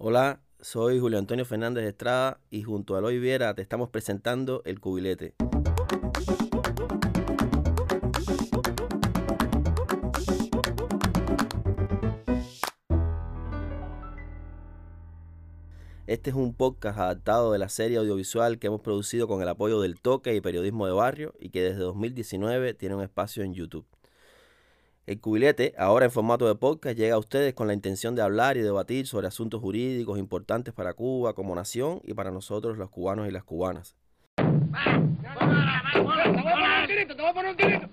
Hola, soy Julio Antonio Fernández Estrada y junto a Eloy Viera te estamos presentando El Cubilete. Este es un podcast adaptado de la serie audiovisual que hemos producido con el apoyo del Toque y Periodismo de Barrio y que desde 2019 tiene un espacio en YouTube. El cubilete, ahora en formato de podcast, llega a ustedes con la intención de hablar y debatir sobre asuntos jurídicos importantes para Cuba como nación y para nosotros los cubanos y las cubanas.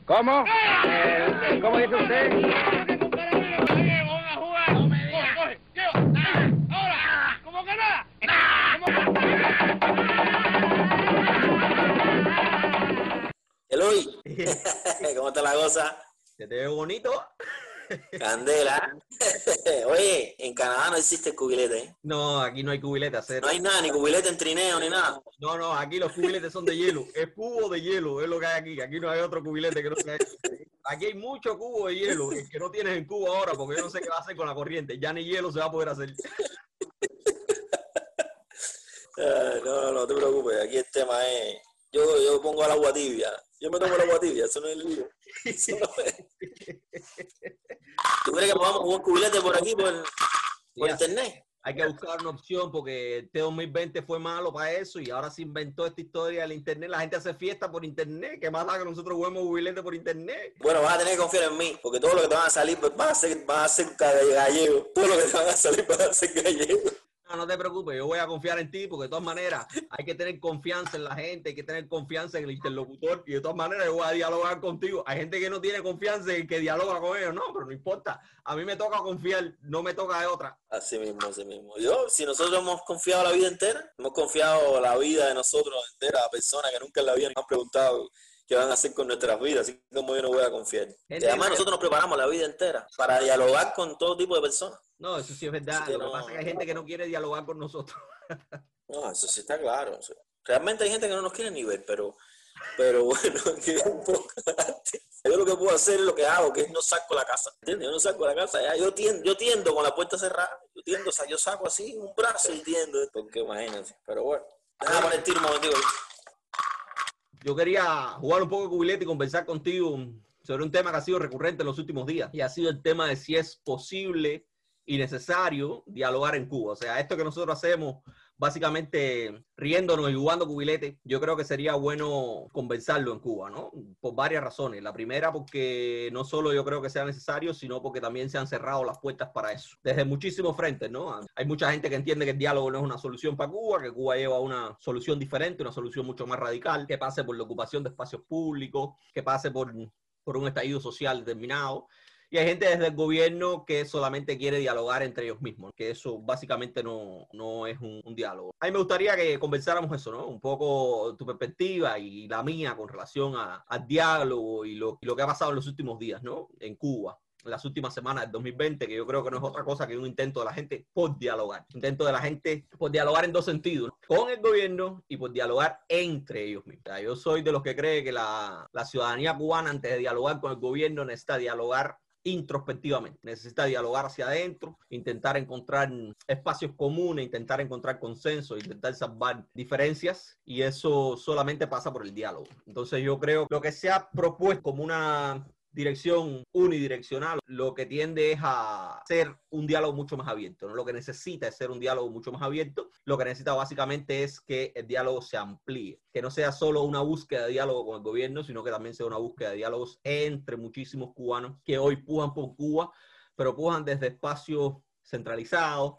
¿Cómo? Eh, ¿Cómo dice usted? Eloy, ¿cómo está la cosa? ¿Se te ve bonito? Candela. Oye, en Canadá no existe cubilete. ¿eh? No, aquí no hay cubilete. Hacer. No hay nada, ni cubilete en trineo, ni nada. No, no, aquí los cubiletes son de hielo. Es cubo de hielo, es lo que hay aquí. Aquí no hay otro cubilete que no sea. Aquí hay mucho cubo de hielo, el que no tienes en cubo ahora, porque yo no sé qué va a hacer con la corriente. Ya ni hielo se va a poder hacer. no, no, no te preocupes. Aquí el tema es. Yo, yo pongo al agua tibia. Yo me tomo el agua tibia, eso no es el lío. ¿Tú crees que podamos jugar cubilete por aquí, por, por internet? Hay que buscar una opción porque este 2020 fue malo para eso y ahora se inventó esta historia del internet. La gente hace fiesta por internet. ¿Qué más da que nosotros juguemos cubilete por internet? Bueno, vas a tener que confiar en mí porque todo lo que te van a salir pues, va a ser, va a ser gallego. Todo lo que te van a salir va a ser gallego. No, no te preocupes, yo voy a confiar en ti porque de todas maneras hay que tener confianza en la gente, hay que tener confianza en el interlocutor y de todas maneras yo voy a dialogar contigo. Hay gente que no tiene confianza en que dialoga con ellos, no, pero no importa. A mí me toca confiar, no me toca de otra. Así mismo, así mismo. Yo, si nosotros hemos confiado la vida entera, hemos confiado la vida de nosotros entera a personas que nunca en la vida nos han preguntado qué van a hacer con nuestras vidas, así como yo no voy a confiar. y además nosotros nos preparamos la vida entera para dialogar con todo tipo de personas. No, eso sí es verdad. Lo que pasa es que hay gente que no quiere dialogar con nosotros. no, eso sí está claro. Realmente hay gente que no nos quiere ni ver, pero, pero bueno, que un poco yo lo que puedo hacer es lo que hago, que es no saco la casa. ¿Entiendes? Yo no saco la casa. Ya, yo, tiendo, yo tiendo con la puerta cerrada. Yo tiendo, o sea, yo saco así un brazo y tiendo. Porque imagínense. Pero bueno, déjame poner tiro un. Yo quería jugar un poco de cubilete y conversar contigo sobre un tema que ha sido recurrente en los últimos días. Y ha sido el tema de si es posible y necesario dialogar en Cuba. O sea, esto que nosotros hacemos, básicamente riéndonos y jugando cubilete, yo creo que sería bueno conversarlo en Cuba, ¿no? Por varias razones. La primera, porque no solo yo creo que sea necesario, sino porque también se han cerrado las puertas para eso. Desde muchísimos frentes, ¿no? Hay mucha gente que entiende que el diálogo no es una solución para Cuba, que Cuba lleva una solución diferente, una solución mucho más radical, que pase por la ocupación de espacios públicos, que pase por, por un estallido social determinado y hay gente desde el gobierno que solamente quiere dialogar entre ellos mismos, que eso básicamente no, no es un, diálogo. A mí me gustaría que conversáramos eso, ¿no? Un poco tu perspectiva y la mía con relación al diálogo y lo, y lo que ha pasado en los últimos días, ¿no? En Cuba las últimas semanas del 2020, que yo creo que no es otra cosa que un intento de la gente por dialogar. Intento de la gente por dialogar en dos sentidos, con el gobierno y por dialogar entre ellos mismos. yo soy de los que cree que la, la ciudadanía cubana, antes de dialogar con el gobierno, necesita dialogar introspectivamente. Necesita dialogar hacia adentro, intentar encontrar espacios comunes, intentar encontrar consenso, intentar salvar diferencias y eso solamente pasa por el diálogo. Entonces yo creo lo que se ha propuesto como una dirección unidireccional, lo que tiende es a ser un diálogo mucho más abierto. ¿no? Lo que necesita es ser un diálogo mucho más abierto. Lo que necesita básicamente es que el diálogo se amplíe, que no sea solo una búsqueda de diálogo con el gobierno, sino que también sea una búsqueda de diálogos entre muchísimos cubanos que hoy pujan por Cuba, pero pujan desde espacios centralizados,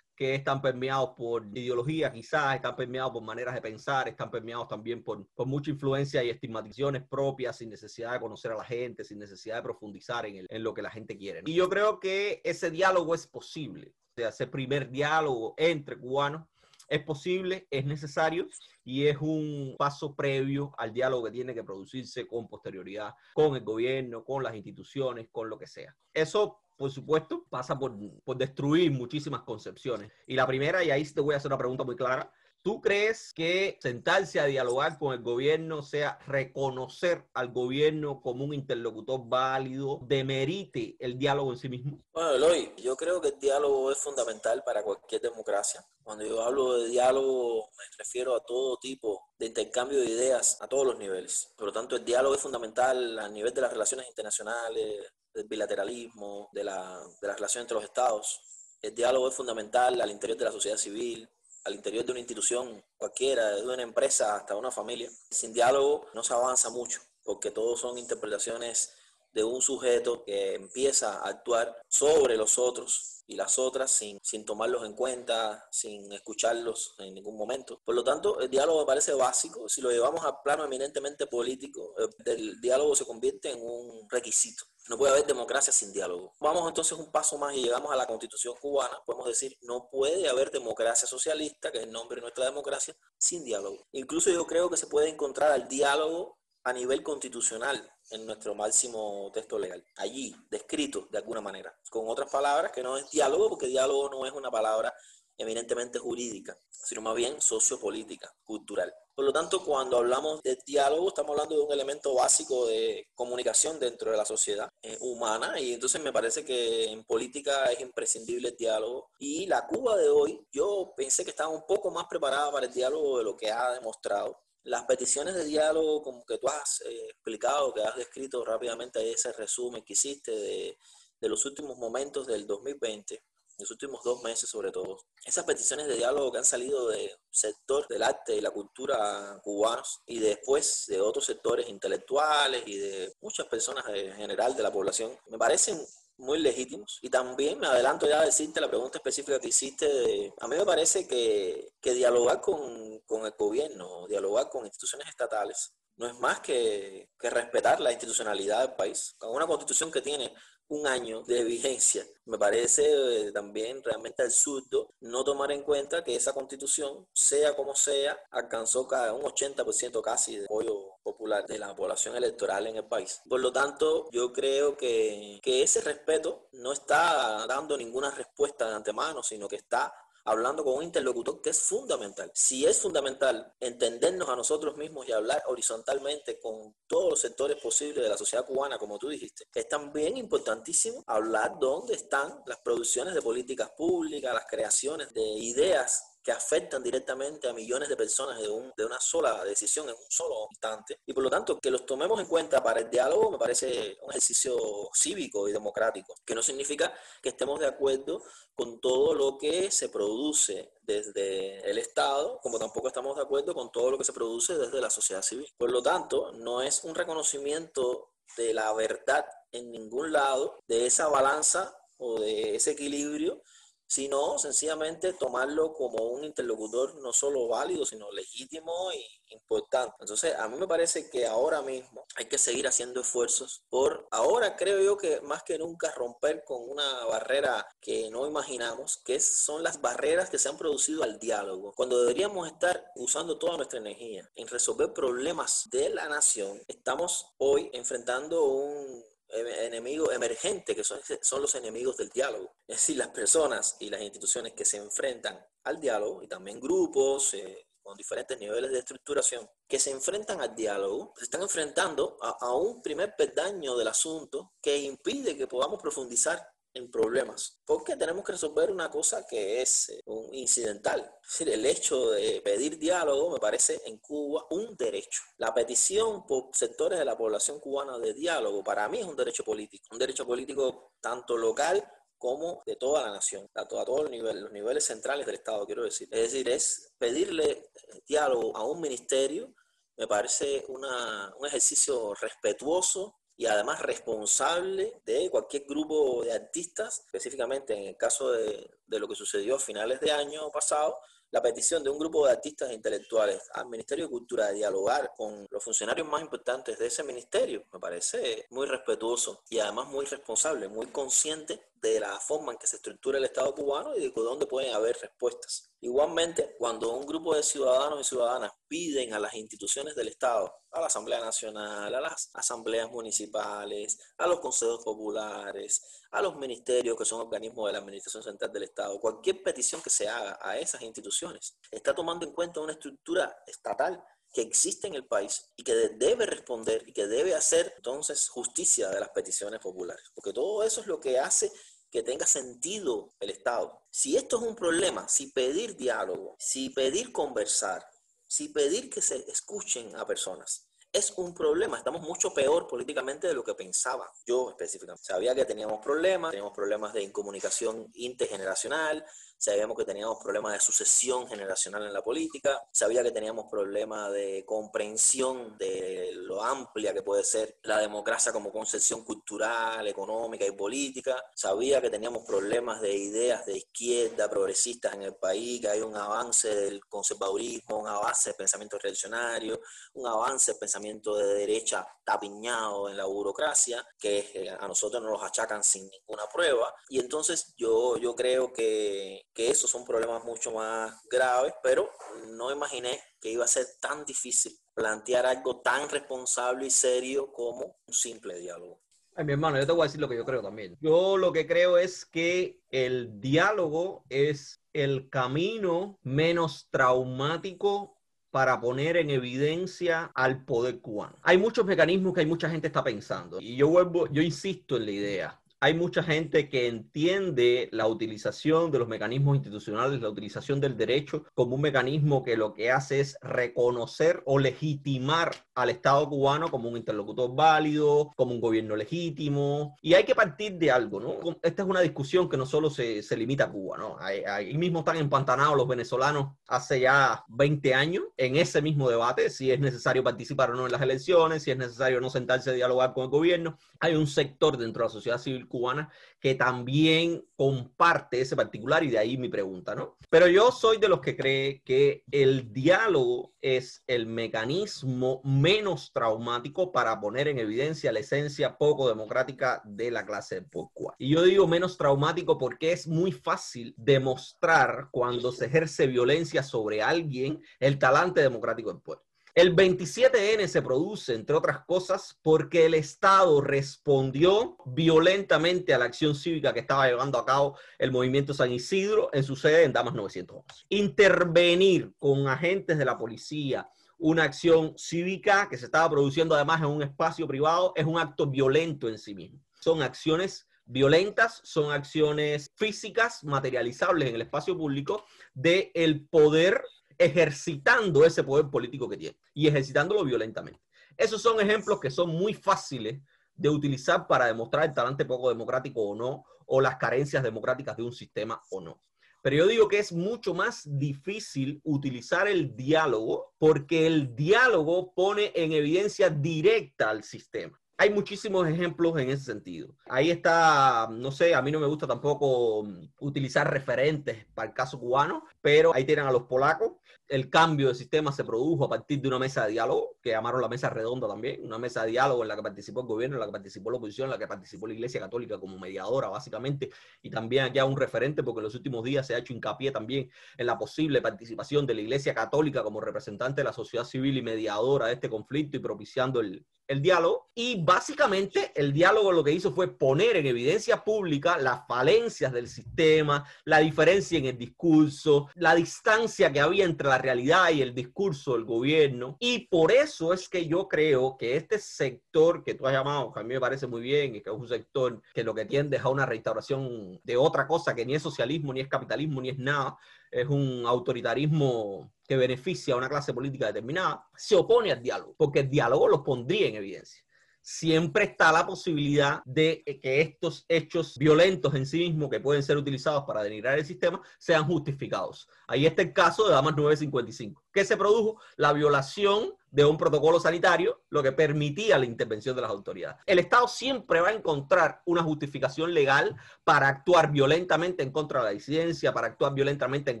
que están permeados por ideología, quizás, están permeados por maneras de pensar, están permeados también por, por mucha influencia y estigmatizaciones propias, sin necesidad de conocer a la gente, sin necesidad de profundizar en, el, en lo que la gente quiere. Y yo creo que ese diálogo es posible, o sea, ese primer diálogo entre cubanos es posible, es necesario y es un paso previo al diálogo que tiene que producirse con posterioridad con el gobierno, con las instituciones, con lo que sea. Eso por supuesto, pasa por, por, destruir muchísimas concepciones. Y la primera, y ahí te voy a hacer una pregunta muy clara, ¿Tú crees que sentarse a dialogar con el gobierno sea reconocer al gobierno como un interlocutor válido, demerite el diálogo en sí mismo? Bueno, Eloy, yo creo que el diálogo es fundamental para cualquier democracia. Cuando yo hablo de diálogo me refiero a todo tipo de intercambio de ideas a todos los niveles. Por lo tanto, el diálogo es fundamental a nivel de las relaciones internacionales, del bilateralismo, de la, de la relación entre los estados. El diálogo es fundamental al interior de la sociedad civil, al interior de una institución cualquiera, de una empresa hasta una familia. Sin diálogo no se avanza mucho, porque todos son interpretaciones de un sujeto que empieza a actuar sobre los otros y las otras sin, sin tomarlos en cuenta, sin escucharlos en ningún momento. Por lo tanto, el diálogo parece básico. Si lo llevamos al plano eminentemente político, el diálogo se convierte en un requisito. No puede haber democracia sin diálogo. Vamos entonces un paso más y llegamos a la constitución cubana. Podemos decir, no puede haber democracia socialista, que es el nombre de nuestra democracia, sin diálogo. Incluso yo creo que se puede encontrar al diálogo a nivel constitucional en nuestro máximo texto legal, allí descrito de alguna manera, con otras palabras que no es diálogo, porque diálogo no es una palabra eminentemente jurídica, sino más bien sociopolítica, cultural. Por lo tanto, cuando hablamos de diálogo, estamos hablando de un elemento básico de comunicación dentro de la sociedad eh, humana y entonces me parece que en política es imprescindible el diálogo. Y la Cuba de hoy, yo pensé que estaba un poco más preparada para el diálogo de lo que ha demostrado. Las peticiones de diálogo, como que tú has eh, explicado, que has descrito rápidamente ese resumen que hiciste de, de los últimos momentos del 2020, los últimos dos meses sobre todo, esas peticiones de diálogo que han salido del sector del arte y la cultura cubanos y después de otros sectores intelectuales y de muchas personas en general de la población, me parecen muy legítimos. Y también me adelanto ya a decirte la pregunta específica que hiciste. a mí me parece que, que dialogar con, con, el gobierno, dialogar con instituciones estatales, no es más que, que respetar la institucionalidad del país. Con una constitución que tiene un año de vigencia. Me parece eh, también realmente absurdo no tomar en cuenta que esa constitución, sea como sea, alcanzó cada un 80% casi de apoyo popular de la población electoral en el país. Por lo tanto, yo creo que, que ese respeto no está dando ninguna respuesta de antemano, sino que está hablando con un interlocutor que es fundamental. Si es fundamental entendernos a nosotros mismos y hablar horizontalmente con todos los sectores posibles de la sociedad cubana, como tú dijiste, es también importantísimo hablar dónde están las producciones de políticas públicas, las creaciones de ideas que afectan directamente a millones de personas de, un, de una sola decisión en un solo instante. Y por lo tanto, que los tomemos en cuenta para el diálogo me parece un ejercicio cívico y democrático, que no significa que estemos de acuerdo con todo lo que se produce desde el Estado, como tampoco estamos de acuerdo con todo lo que se produce desde la sociedad civil. Por lo tanto, no es un reconocimiento de la verdad en ningún lado, de esa balanza o de ese equilibrio sino sencillamente tomarlo como un interlocutor no solo válido, sino legítimo e importante. Entonces, a mí me parece que ahora mismo hay que seguir haciendo esfuerzos por, ahora creo yo que más que nunca romper con una barrera que no imaginamos, que son las barreras que se han producido al diálogo. Cuando deberíamos estar usando toda nuestra energía en resolver problemas de la nación, estamos hoy enfrentando un enemigos emergentes, que son, son los enemigos del diálogo. Es decir, las personas y las instituciones que se enfrentan al diálogo, y también grupos eh, con diferentes niveles de estructuración, que se enfrentan al diálogo, se están enfrentando a, a un primer peldaño del asunto que impide que podamos profundizar en problemas, porque tenemos que resolver una cosa que es eh, un incidental. Es decir, el hecho de pedir diálogo me parece en Cuba un derecho. La petición por sectores de la población cubana de diálogo para mí es un derecho político, un derecho político tanto local como de toda la nación, a, todos los niveles, los niveles centrales del Estado, quiero decir. Es decir, es pedirle diálogo a un ministerio me parece una, un ejercicio respetuoso y además responsable de cualquier grupo de artistas, específicamente en el caso de, de, lo que sucedió a finales de año pasado, la petición de un grupo de artistas e intelectuales al Ministerio de Cultura de dialogar con los funcionarios más importantes de ese ministerio me parece muy respetuoso y además muy responsable, muy consciente de la forma en que se estructura el Estado cubano y de dónde pueden haber respuestas. Igualmente, cuando un grupo de ciudadanos y ciudadanas piden a las instituciones del Estado, a la Asamblea Nacional, a las asambleas municipales, a los consejos populares, a los ministerios que son organismos de la Administración Central del Estado, cualquier petición que se haga a esas instituciones, está tomando en cuenta una estructura estatal que existe en el país y que debe responder y que debe hacer entonces justicia de las peticiones populares. Porque todo eso es lo que hace que tenga sentido el Estado. Si esto es un problema, si pedir diálogo, si pedir conversar, si pedir que se escuchen a personas, es un problema. Estamos mucho peor políticamente de lo que pensaba yo específicamente. Sabía que teníamos problemas, teníamos problemas de incomunicación intergeneracional, sabíamos que teníamos problemas de sucesión generacional en la política, sabía que teníamos problemas de comprensión de lo amplia que puede ser la democracia como concepción cultural, económica y política, sabía que teníamos problemas de ideas de izquierda, progresistas en el país, que hay un avance del conservadurismo, un avance del pensamiento reaccionario, un avance del pensamiento de derecha tapiñado en la burocracia, que eh, a nosotros nos los achacan sin ninguna prueba. Y entonces yo, yo creo que, que esos son problemas mucho más graves, pero no imaginé que iba a ser tan difícil plantear algo tan responsable y serio como un simple diálogo. Ay, mi hermano, yo te voy a decir lo que yo creo también. Yo lo que creo es que el diálogo es el camino menos traumático para poner en evidencia al poder cubano. Hay muchos mecanismos que hay mucha gente está pensando y yo vuelvo, yo insisto en la idea hay mucha gente que entiende la utilización de los mecanismos institucionales, la utilización del derecho como un mecanismo que lo que hace es reconocer o legitimar al Estado cubano como un interlocutor válido, como un gobierno legítimo. Y hay que partir de algo, ¿no? Esta es una discusión que no solo se, se limita a Cuba, ¿no? Ahí, mismo están empantanados los venezolanos hace ya 20 años en ese mismo debate, si es necesario participar o no en las elecciones, si es necesario no sentarse a dialogar con el gobierno. Hay un sector dentro de la sociedad civil cubana que también comparte ese particular y de ahí mi pregunta, ¿no? Pero yo soy de los que cree que el diálogo es el mecanismo menos traumático para poner en evidencia la esencia poco democrática de la clase poco. Y yo digo menos traumático porque es muy fácil demostrar cuando se ejerce violencia sobre alguien el talante democrático del pueblo. El 27N se produce, entre otras cosas, porque el Estado respondió violentamente a la acción cívica que estaba llevando a cabo el movimiento San Isidro en su sede en Damas 911. Intervenir con agentes de la policía, una acción cívica que se estaba produciendo además en un espacio privado, es un acto violento en sí mismo. Son acciones violentas, son acciones físicas, materializables en el espacio público, del el poder ejercitando ese poder político que tiene y ejercitándolo violentamente. Esos son ejemplos que son muy fáciles de utilizar para demostrar el talante poco democrático o no, o las carencias democráticas de un sistema o no. Pero yo digo que es mucho más difícil utilizar el diálogo porque el diálogo pone en evidencia directa al sistema. Hay muchísimos ejemplos en ese sentido. Ahí está, no sé, a mí no me gusta tampoco utilizar referentes para el caso cubano, pero ahí tienen a los polacos, el cambio de sistema se produjo a partir de una mesa de diálogo, que llamaron la mesa redonda también, una mesa de diálogo en la que participó el gobierno, en la que participó la oposición, en la que participó la Iglesia Católica como mediadora, básicamente, y también ya un referente, porque en los últimos días se ha hecho hincapié también en la posible participación de la Iglesia Católica como representante de la sociedad civil y mediadora de este conflicto y propiciando el, el diálogo y básicamente el diálogo lo que hizo fue poner en evidencia pública las falencias del sistema, la diferencia en el discurso, la distancia que había entre la realidad y el discurso del gobierno. Y por eso es que yo creo que este sector que tú has llamado, que a mí me parece muy bien y que es un sector que lo que tiende es a una restauración de otra cosa que ni es socialismo, ni es capitalismo, ni es nada, es un autoritarismo que beneficia a una clase política determinada, se opone al diálogo, porque el diálogo lo pondría en evidencia. Siempre está la posibilidad de que estos hechos violentos en sí mismos que pueden ser utilizados para denigrar el sistema sean justificados. Ahí está el caso de Damas 955. ¿Qué se produjo? La violación de un protocolo sanitario, lo que permitía la intervención de las autoridades. El Estado siempre va a encontrar una justificación legal para actuar violentamente en contra de la disidencia, para actuar violentamente en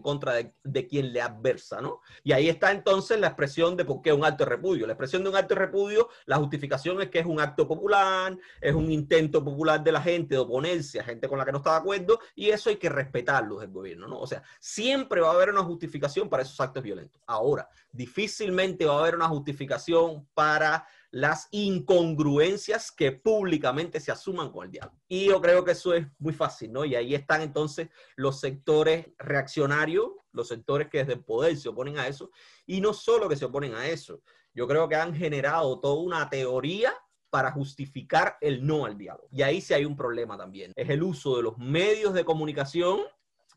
contra de, quien le adversa, ¿no? Y ahí está entonces la expresión de por qué un acto de repudio. La expresión de un acto de repudio, la justificación es que es un acto popular, es un intento popular de la gente de oponerse a gente con la que no está de acuerdo, y eso hay que respetarlo del gobierno, ¿no? O sea, siempre va a haber una justificación para esos actos violentos. Ahora, difícilmente va a haber una justificación para las incongruencias que públicamente se asuman con el diálogo. Y yo creo que eso es muy fácil, ¿no? Y ahí están entonces los sectores reaccionarios, los sectores que desde el poder se oponen a eso, y no solo que se oponen a eso, yo creo que han generado toda una teoría para justificar el no al diálogo. Y ahí sí hay un problema también. Es el uso de los medios de comunicación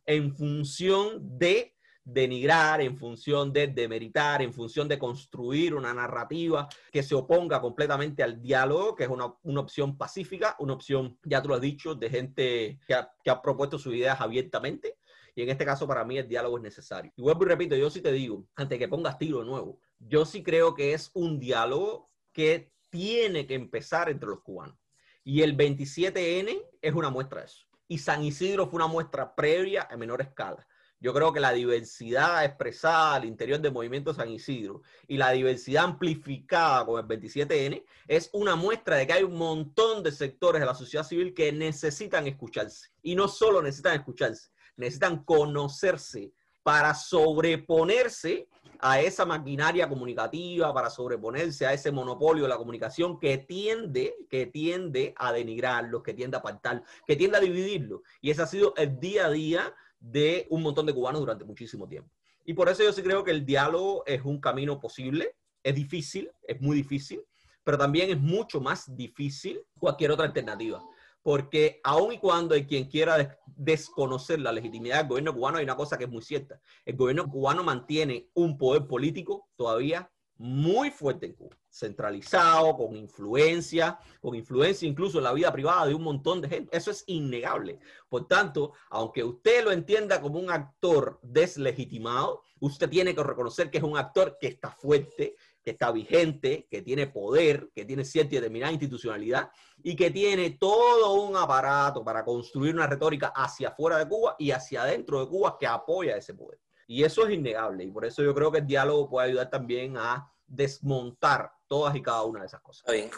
en función de denigrar, en función de demeritar, en función de construir una narrativa que se oponga completamente al diálogo, que es una, opción pacífica, una opción, ya tú lo has dicho, de gente que ha, que ha propuesto sus ideas abiertamente. Y en este caso, para mí, el diálogo es necesario. Y vuelvo y repito, yo sí te digo, antes que pongas tiro de nuevo, yo sí creo que es un diálogo que tiene que empezar entre los cubanos. Y el 27N es una muestra de eso. Y San Isidro fue una muestra previa a menor escala. Yo creo que la diversidad expresada al interior del movimiento San Isidro y la diversidad amplificada con el 27N es una muestra de que hay un montón de sectores de la sociedad civil que necesitan escucharse. Y no solo necesitan escucharse, necesitan conocerse para sobreponerse a esa maquinaria comunicativa, para sobreponerse a ese monopolio de la comunicación que tiende, que tiende a denigrarlos, que tiende a apartar, que tiende a dividirlo. Y ese ha sido el día a día de un montón de cubanos durante muchísimo tiempo. Y por eso yo sí creo que el diálogo es un camino posible, es difícil, es muy difícil, pero también es mucho más difícil cualquier otra alternativa porque aun y cuando hay quien quiera desconocer la legitimidad del gobierno cubano, hay una cosa que es muy cierta. El gobierno cubano mantiene un poder político todavía muy fuerte en Cuba, centralizado, con influencia, con influencia incluso en la vida privada de un montón de gente. Eso es innegable. Por tanto, aunque usted lo entienda como un actor deslegitimado, usted tiene que reconocer que es un actor que está fuerte, que está vigente, que tiene poder, que tiene cierta y determinada institucionalidad y que tiene todo un aparato para construir una retórica hacia afuera de Cuba y hacia adentro de Cuba que apoya ese poder. Y eso es innegable y por eso yo creo que el diálogo puede ayudar también a desmontar todas y cada una de esas cosas. Está bien.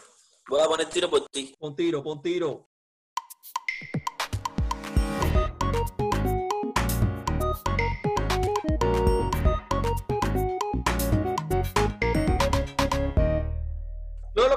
Voy a poner tiro por ti. Pon tiro, pon tiro.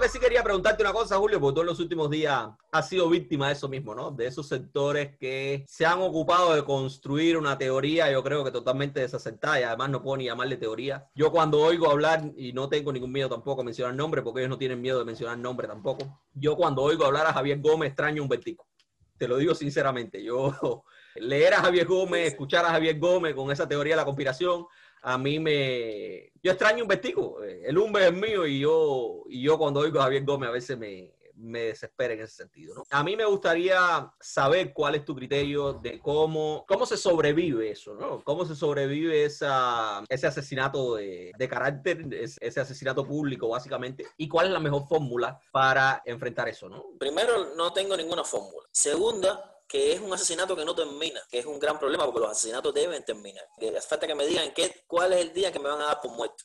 Sí quería preguntarte una cosa, Julio, porque tú en los últimos días has sido víctima de eso mismo, ¿no? De esos sectores que se han ocupado de construir una teoría, yo creo que totalmente desacertada y además no puedo ni llamarle teoría. Yo cuando oigo hablar, y no tengo ningún miedo tampoco a mencionar nombre, porque ellos no tienen miedo de mencionar nombre tampoco, yo cuando oigo hablar a Javier Gómez extraño un vertigo. Te lo digo sinceramente, yo leer a Javier Gómez, escuchar a Javier Gómez con esa teoría de la conspiración, a mí me... Yo extraño un vestigo. El Umbe es mío y yo, y yo cuando oigo a Javier Gómez a veces me, me desespera en ese sentido. ¿no? A mí me gustaría saber cuál es tu criterio de cómo, cómo se sobrevive eso, ¿no? Cómo se sobrevive esa, ese asesinato de, de carácter, ese asesinato público básicamente, y cuál es la mejor fórmula para enfrentar eso, ¿no? Primero, no tengo ninguna fórmula. Segunda, que es un asesinato que no termina, que es un gran problema porque los asesinatos deben terminar. Hace falta que me digan qué, cuál es el día que me van a dar por muerto.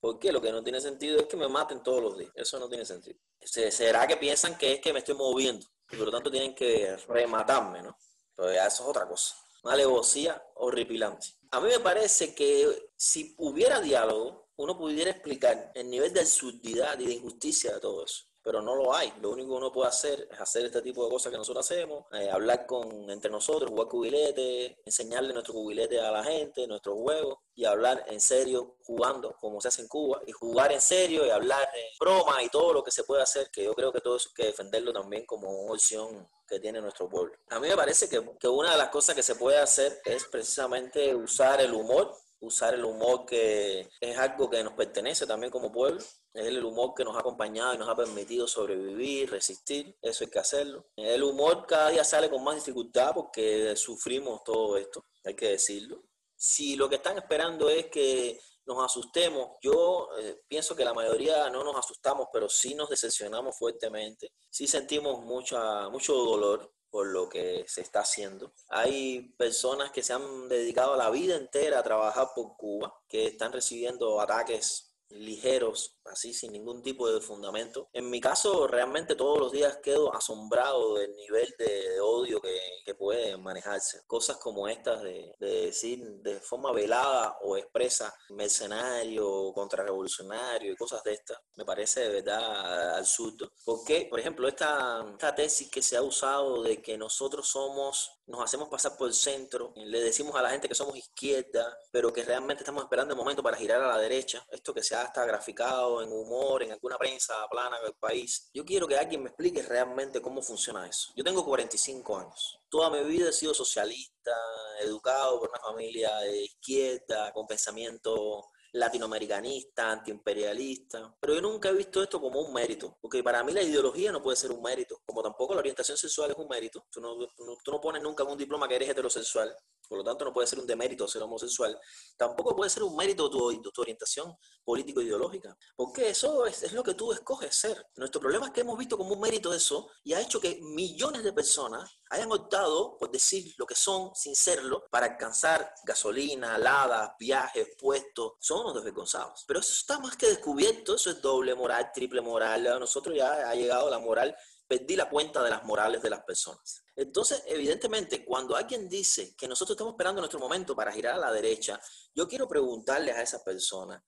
Porque lo que no tiene sentido es que me maten todos los días. Eso no tiene sentido. ¿Será que piensan que es que me estoy moviendo? Y por lo tanto tienen que rematarme, ¿no? Pero ya eso es otra cosa. Una alevosía horripilante. A mí me parece que si hubiera diálogo, uno pudiera explicar el nivel de absurdidad y de injusticia de todo eso pero no lo hay. Lo único que uno puede hacer es hacer este tipo de cosas que nosotros hacemos, eh, hablar con entre nosotros, jugar cubilete, enseñarle nuestro cubilete a la gente, nuestros juegos y hablar en serio jugando como se hace en Cuba y jugar en serio y hablar de broma y todo lo que se puede hacer, que yo creo que todo eso hay que defenderlo también como una opción que tiene nuestro pueblo. A mí me parece que, que una de las cosas que se puede hacer es precisamente usar el humor usar el humor que es algo que nos pertenece también como pueblo, es el humor que nos ha acompañado y nos ha permitido sobrevivir, resistir, eso hay que hacerlo. El humor cada día sale con más dificultad porque sufrimos todo esto, hay que decirlo. Si lo que están esperando es que nos asustemos, yo eh, pienso que la mayoría no nos asustamos, pero sí nos decepcionamos fuertemente, sí sentimos mucha, mucho dolor, por lo que se está haciendo. Hay personas que se han dedicado la vida entera a trabajar por Cuba, que están recibiendo ataques ligeros así sin ningún tipo de fundamento. En mi caso, realmente todos los días quedo asombrado del nivel de, odio que, que, puede manejarse. Cosas como estas de, de, decir de forma velada o expresa mercenario, contrarrevolucionario y cosas de estas, me parece de verdad absurdo. Porque, por ejemplo, esta, esta tesis que se ha usado de que nosotros somos nos hacemos pasar por el centro, le decimos a la gente que somos izquierda, pero que realmente estamos esperando el momento para girar a la derecha. Esto que se ha hasta graficado en humor, en alguna prensa plana del país. Yo quiero que alguien me explique realmente cómo funciona eso. Yo tengo 45 años. Toda mi vida he sido socialista, educado por una familia de izquierda, con pensamiento latinoamericanista, antiimperialista, pero yo nunca he visto esto como un mérito, porque para mí la ideología no puede ser un mérito, como tampoco la orientación sexual es un mérito. Tú no, tú no pones nunca un diploma que eres heterosexual, por lo tanto no puede ser un demérito ser homosexual. Tampoco puede ser un mérito tu, tu orientación político-ideológica, porque eso es, es, lo que tú escoges ser. Nuestro problema es que hemos visto como un mérito eso y ha hecho que millones de personas hayan optado por decir lo que son sin serlo para alcanzar gasolina, aladas, viajes, puestos. Son unos desvergonzados. Pero eso está más que descubierto, eso es doble moral, triple moral. A nosotros ya ha llegado la moral perdí la cuenta de las morales de las personas. Entonces, evidentemente, cuando alguien dice que nosotros estamos esperando nuestro momento para girar a la derecha, yo quiero preguntarle a esa persona,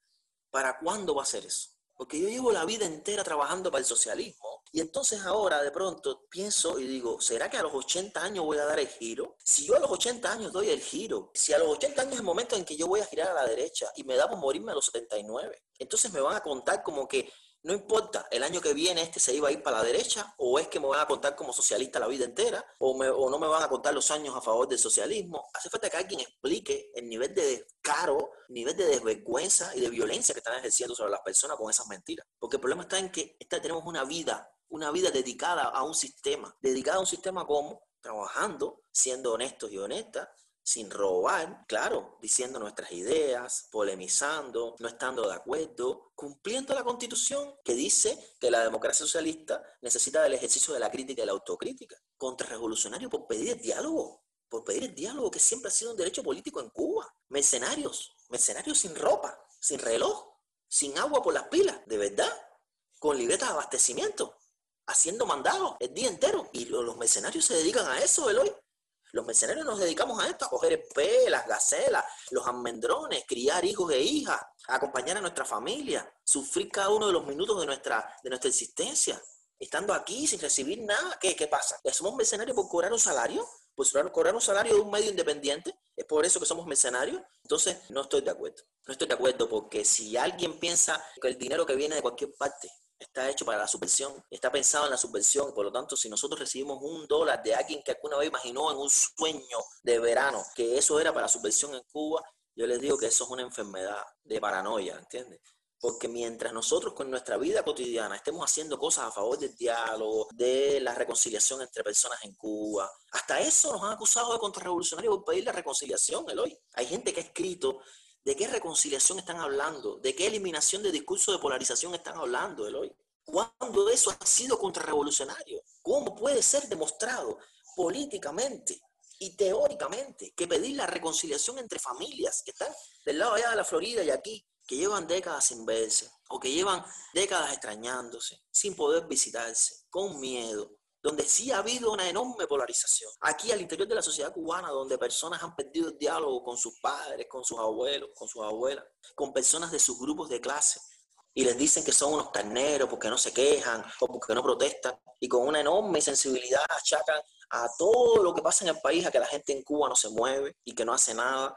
¿para cuándo va a ser eso? Porque yo llevo la vida entera trabajando para el socialismo y entonces ahora de pronto pienso y digo, ¿será que a los 80 años voy a dar el giro? Si yo a los 80 años doy el giro, si a los 80 años es el momento en que yo voy a girar a la derecha y me da por morirme a los 79, entonces me van a contar como que no importa, el año que viene este se iba a ir para la derecha, o es que me van a contar como socialista la vida entera, o, no me van a contar los años a favor del socialismo. Hace falta que alguien explique el nivel de descaro, nivel de desvergüenza y de violencia que están ejerciendo sobre las personas con esas mentiras. Porque el problema está en que tenemos una vida, una vida dedicada a un sistema, dedicada a un sistema como trabajando, siendo honestos y honestas, sin robar, claro, diciendo nuestras ideas, polemizando, no estando de acuerdo, cumpliendo la constitución que dice que la democracia socialista necesita del ejercicio de la crítica y la autocrítica. Contrarrevolucionario por pedir el diálogo, por pedir el diálogo que siempre ha sido un derecho político en Cuba. Mercenarios, mercenarios sin ropa, sin reloj, sin agua por las pilas, de verdad, con libretas de abastecimiento, haciendo mandados el día entero. Y los mercenarios se dedican a eso, Eloy los mercenarios nos dedicamos a esto, a coger el las gacelas, los almendrones, criar hijos e hijas, acompañar a nuestra familia, sufrir cada uno de los minutos de nuestra, de nuestra existencia, estando aquí sin recibir nada. ¿Qué, qué pasa? ¿Somos mercenarios por cobrar un salario? ¿Por cobrar un salario de un medio independiente? ¿Es por eso que somos mercenarios? Entonces, no estoy de acuerdo. No estoy de acuerdo porque si alguien piensa que el dinero que viene de cualquier parte está hecho para la subversión, está pensado en la subversión. Por lo tanto, si nosotros recibimos un dólar de alguien que alguna vez imaginó en un sueño de verano que eso era para la subversión en Cuba, yo les digo que eso es una enfermedad de paranoia, ¿entiendes? Porque mientras nosotros con nuestra vida cotidiana estemos haciendo cosas a favor del diálogo, de la reconciliación entre personas en Cuba, hasta eso nos han acusado de contrarrevolucionarios por pedir la reconciliación, Eloy. Hay gente que ha escrito ¿De qué reconciliación están hablando? ¿De qué eliminación de discurso de polarización están hablando, Eloy? ¿Cuándo eso ha sido contrarrevolucionario? ¿Cómo puede ser demostrado políticamente y teóricamente que pedir la reconciliación entre familias que están del lado allá de la Florida y aquí, que llevan décadas sin verse o que llevan décadas extrañándose, sin poder visitarse, con miedo, donde sí ha habido una enorme polarización. Aquí al interior de la sociedad cubana, donde personas han perdido el diálogo con sus padres, con sus abuelos, con sus abuelas, con personas de sus grupos de clase, y les dicen que son unos carneros porque no se quejan o porque no protestan, y con una enorme sensibilidad achacan a todo lo que pasa en el país, a que la gente en Cuba no se mueve y que no hace nada.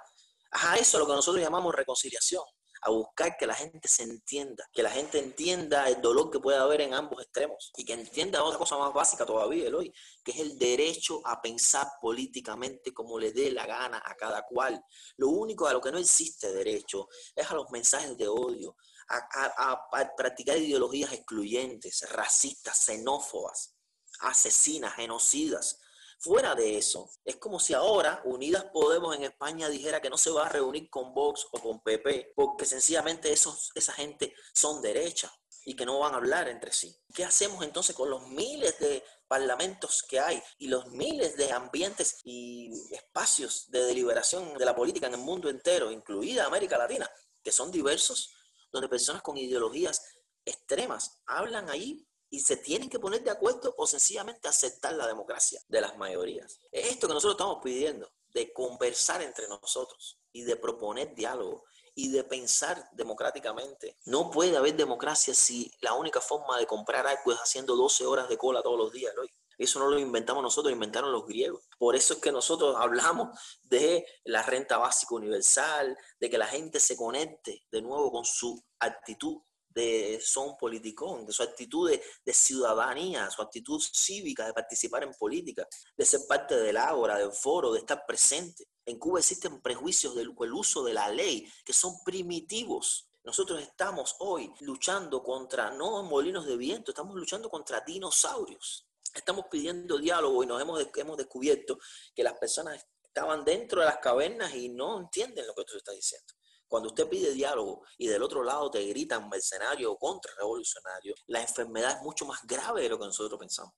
A eso es lo que nosotros llamamos reconciliación a buscar que la gente se entienda, que la gente entienda el dolor que puede haber en ambos extremos y que entienda otra cosa más básica todavía, Eloy, que es el derecho a pensar políticamente como le dé la gana a cada cual. Lo único a lo que no existe derecho es a los mensajes de odio, a, a practicar ideologías excluyentes, racistas, xenófobas, asesinas, genocidas, Fuera de eso, es como si ahora Unidas Podemos en España dijera que no se va a reunir con Vox o con PP, porque sencillamente esos, esa gente son derecha y que no van a hablar entre sí. ¿Qué hacemos entonces con los miles de parlamentos que hay y los miles de ambientes y espacios de deliberación de la política en el mundo entero, incluida América Latina, que son diversos, donde personas con ideologías extremas hablan ahí y se tienen que poner de acuerdo o sencillamente aceptar la democracia de las mayorías. Es esto que nosotros estamos pidiendo, de conversar entre nosotros y de proponer diálogo y de pensar democráticamente. No puede haber democracia si la única forma de comprar algo es haciendo 12 horas de cola todos los días. Eso no lo inventamos nosotros, lo inventaron los griegos. Por eso es que nosotros hablamos de la renta básica universal, de que la gente se conecte de nuevo con su actitud de son politicón, de su actitud de, ciudadanía, su actitud cívica de participar en política, de ser parte del ágora, del foro, de estar presente. En Cuba existen prejuicios del uso de la ley que son primitivos. Nosotros estamos hoy luchando contra, no molinos de viento, estamos luchando contra dinosaurios. Estamos pidiendo diálogo y nos hemos, hemos descubierto que las personas estaban dentro de las cavernas y no entienden lo que tú estás diciendo. Cuando usted pide diálogo y del otro lado te gritan mercenario o contrarrevolucionario, la enfermedad es mucho más grave de lo que nosotros pensamos.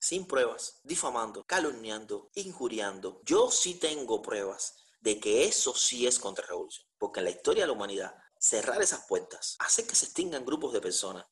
Sin pruebas, difamando, calumniando, injuriando. Yo sí tengo pruebas de que eso sí es contrarrevolución. Porque en la historia de la humanidad, cerrar esas puertas, hacer que se extingan grupos de personas,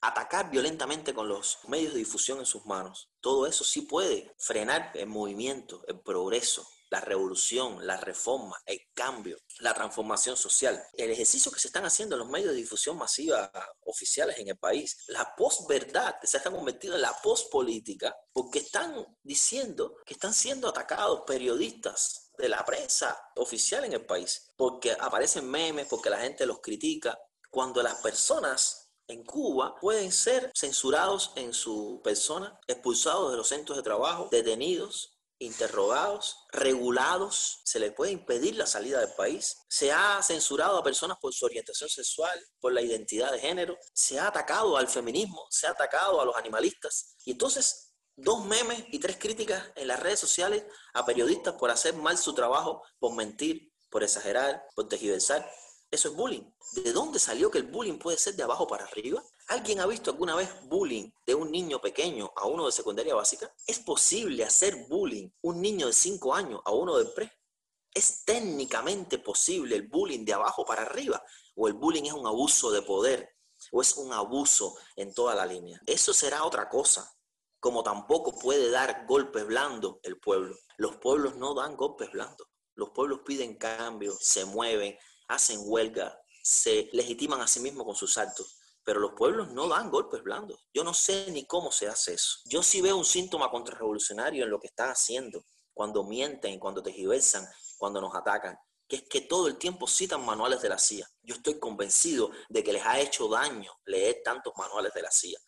atacar violentamente con los medios de difusión en sus manos, todo eso sí puede frenar el movimiento, el progreso, la revolución, la reforma, el cambio, la transformación social, el ejercicio que se están haciendo en los medios de difusión masiva oficiales en el país, la posverdad que se está convirtiendo en la pospolítica, porque están diciendo que están siendo atacados periodistas de la prensa oficial en el país, porque aparecen memes, porque la gente los critica, cuando las personas en Cuba pueden ser censurados en su persona, expulsados de los centros de trabajo, detenidos, interrogados, regulados, se les puede impedir la salida del país, se ha censurado a personas por su orientación sexual, por la identidad de género, se ha atacado al feminismo, se ha atacado a los animalistas. Y entonces, dos memes y tres críticas en las redes sociales a periodistas por hacer mal su trabajo, por mentir, por exagerar, por tejiversar. Eso es bullying. ¿De dónde salió que el bullying puede ser de abajo para arriba? ¿Alguien ha visto alguna vez bullying de un niño pequeño a uno de secundaria básica? ¿Es posible hacer bullying un niño de 5 años a uno de pre? ¿Es técnicamente posible el bullying de abajo para arriba? ¿O el bullying es un abuso de poder? ¿O es un abuso en toda la línea? Eso será otra cosa. Como tampoco puede dar golpes blandos el pueblo. Los pueblos no dan golpes blandos. Los pueblos piden cambio, se mueven, hacen huelga, se legitiman a sí mismos con sus actos pero los pueblos no dan golpes blandos. Yo no sé ni cómo se hace eso. Yo sí veo un síntoma contrarrevolucionario en lo que están haciendo, cuando mienten, cuando tejiversan, cuando nos atacan, que es que todo el tiempo citan manuales de la CIA. Yo estoy convencido de que les ha hecho daño leer tantos manuales de la CIA.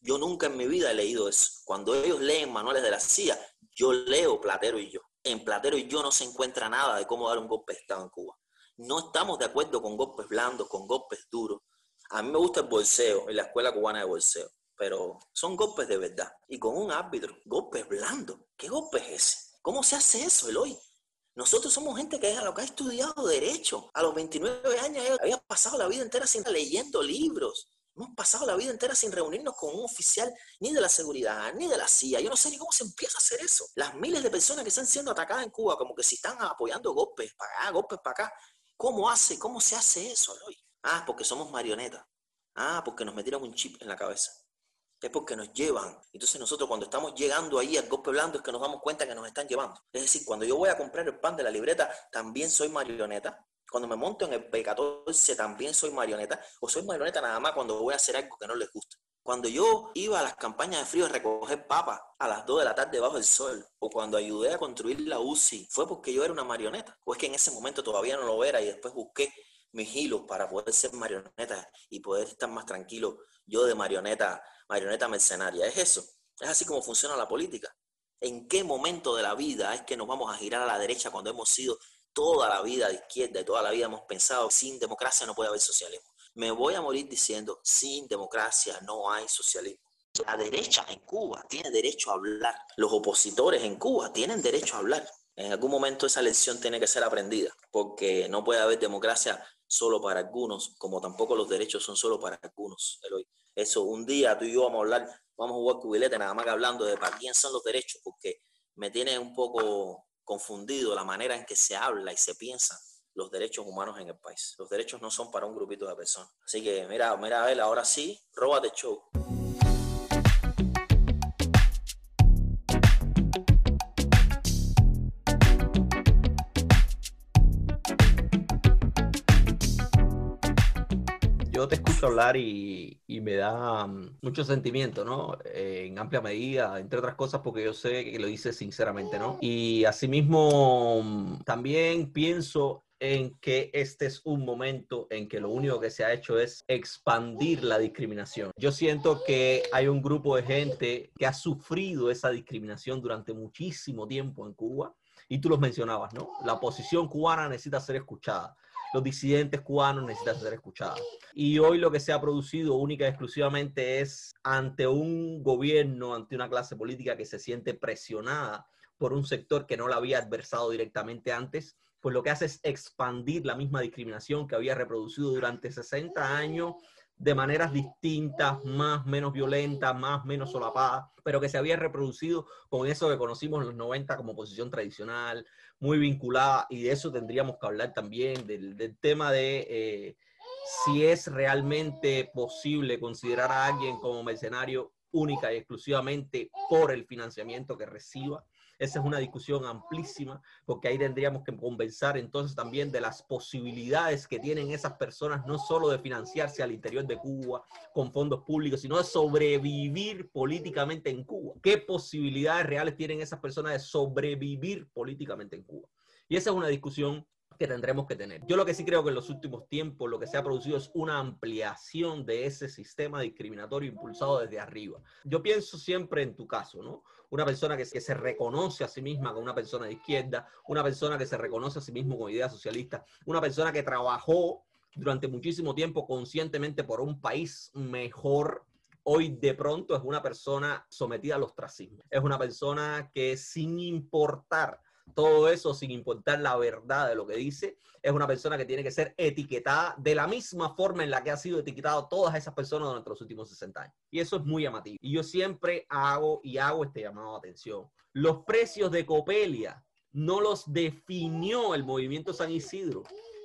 Yo nunca en mi vida he leído eso. Cuando ellos leen manuales de la CIA, yo leo Platero y yo. En Platero y yo no se encuentra nada de cómo dar un golpe de Estado en Cuba. No estamos de acuerdo con golpes blandos, con golpes duros. A mí me gusta el bolseo, en la escuela cubana de bolseo, pero son golpes de verdad. Y con un árbitro, golpes blandos. ¿Qué golpe es ese? ¿Cómo se hace eso, Eloy? Nosotros somos gente que, lo que ha estudiado derecho. A los 29 años había pasado la vida entera sin leyendo libros. Hemos pasado la vida entera sin reunirnos con un oficial ni de la seguridad, ni de la CIA. Yo no sé ni cómo se empieza a hacer eso. Las miles de personas que están siendo atacadas en Cuba, como que si están apoyando golpes para acá, golpes para acá. ¿Cómo hace? ¿Cómo se hace eso, Eloy? Ah, porque somos marionetas. Ah, porque nos metieron un chip en la cabeza. Es porque nos llevan. Entonces nosotros cuando estamos llegando ahí al golpe blando es que nos damos cuenta que nos están llevando. Es decir, cuando yo voy a comprar el pan de la libreta, también soy marioneta. Cuando me monto en el P14 también soy marioneta. O soy marioneta nada más cuando voy a hacer algo que no les gusta. Cuando yo iba a las campañas de frío a recoger papas a las 2 de la tarde bajo el sol, o cuando ayudé a construir la UCI, fue porque yo era una marioneta. O es que en ese momento todavía no lo era y después busqué mis hilos para poder ser marioneta y poder estar más tranquilo yo de marioneta, marioneta mercenaria. Es eso. Es así como funciona la política. ¿En qué momento de la vida es que nos vamos a girar a la derecha cuando hemos sido toda la vida de izquierda y toda la vida hemos pensado sin democracia no puede haber socialismo? Me voy a morir diciendo sin democracia no hay socialismo. La derecha en Cuba tiene derecho a hablar. Los opositores en Cuba tienen derecho a hablar. En algún momento esa lección tiene que ser aprendida, porque no puede haber democracia solo para algunos, como tampoco los derechos son solo para algunos, Eso, un día tú y yo vamos a hablar, vamos a jugar cubilete nada más que hablando de para quién son los derechos, porque me tiene un poco confundido la manera en que se habla y se piensa los derechos humanos en el país. Los derechos no son para un grupito de personas. Así que mira, mira, Abel, ahora sí, róbate show. yo te escucho hablar y, y me da mm, mucho sentimiento, ¿no? Eh, en amplia medida, entre otras cosas, porque yo sé que lo dices sinceramente, ¿no? Y asimismo, mm, también pienso en que este es un momento en que lo único que se ha hecho es expandir la discriminación. Yo siento que hay un grupo de gente que ha sufrido esa discriminación durante muchísimo tiempo en Cuba y tú los mencionabas, ¿no? La oposición cubana necesita ser escuchada los disidentes cubanos necesitan ser escuchados. Y hoy lo que se ha producido única y exclusivamente es ante un gobierno, ante una clase política que se siente presionada por un sector que no la había adversado directamente antes, pues lo que hace es expandir la misma discriminación que había reproducido durante 60 años de maneras distintas, más, menos violentas, más, menos solapadas, pero que se había reproducido con eso que conocimos en los 90 como posición tradicional, muy vinculada, y de eso tendríamos que hablar también, del, tema de eh, si es realmente posible considerar a alguien como mercenario única y exclusivamente por el financiamiento que reciba esa es una discusión amplísima, porque ahí tendríamos que conversar entonces también de las posibilidades que tienen esas personas, no solo de financiarse al interior de Cuba con fondos públicos, sino de sobrevivir políticamente en Cuba. ¿Qué posibilidades reales tienen esas personas de sobrevivir políticamente en Cuba? Y esa es una discusión tendremos que tener. Yo lo que sí creo que en los últimos tiempos lo que se ha producido es una ampliación de ese sistema discriminatorio impulsado desde arriba. Yo pienso siempre en tu caso, ¿no? Una persona que, que se reconoce a sí misma como una persona de izquierda, una persona que se reconoce a sí mismo como idea socialista, una persona que trabajó durante muchísimo tiempo conscientemente por un país mejor hoy de pronto es una persona sometida al ostracismo. Es una persona que sin importar todo eso sin importar la verdad de lo que dice, es una persona que tiene que ser etiquetada de la misma forma en la que ha sido etiquetado todas esas personas durante los últimos 60 años. Y eso es muy llamativo. Y yo siempre hago y hago este llamado de atención. Los precios de Copelia no los definió el movimiento San Isidro.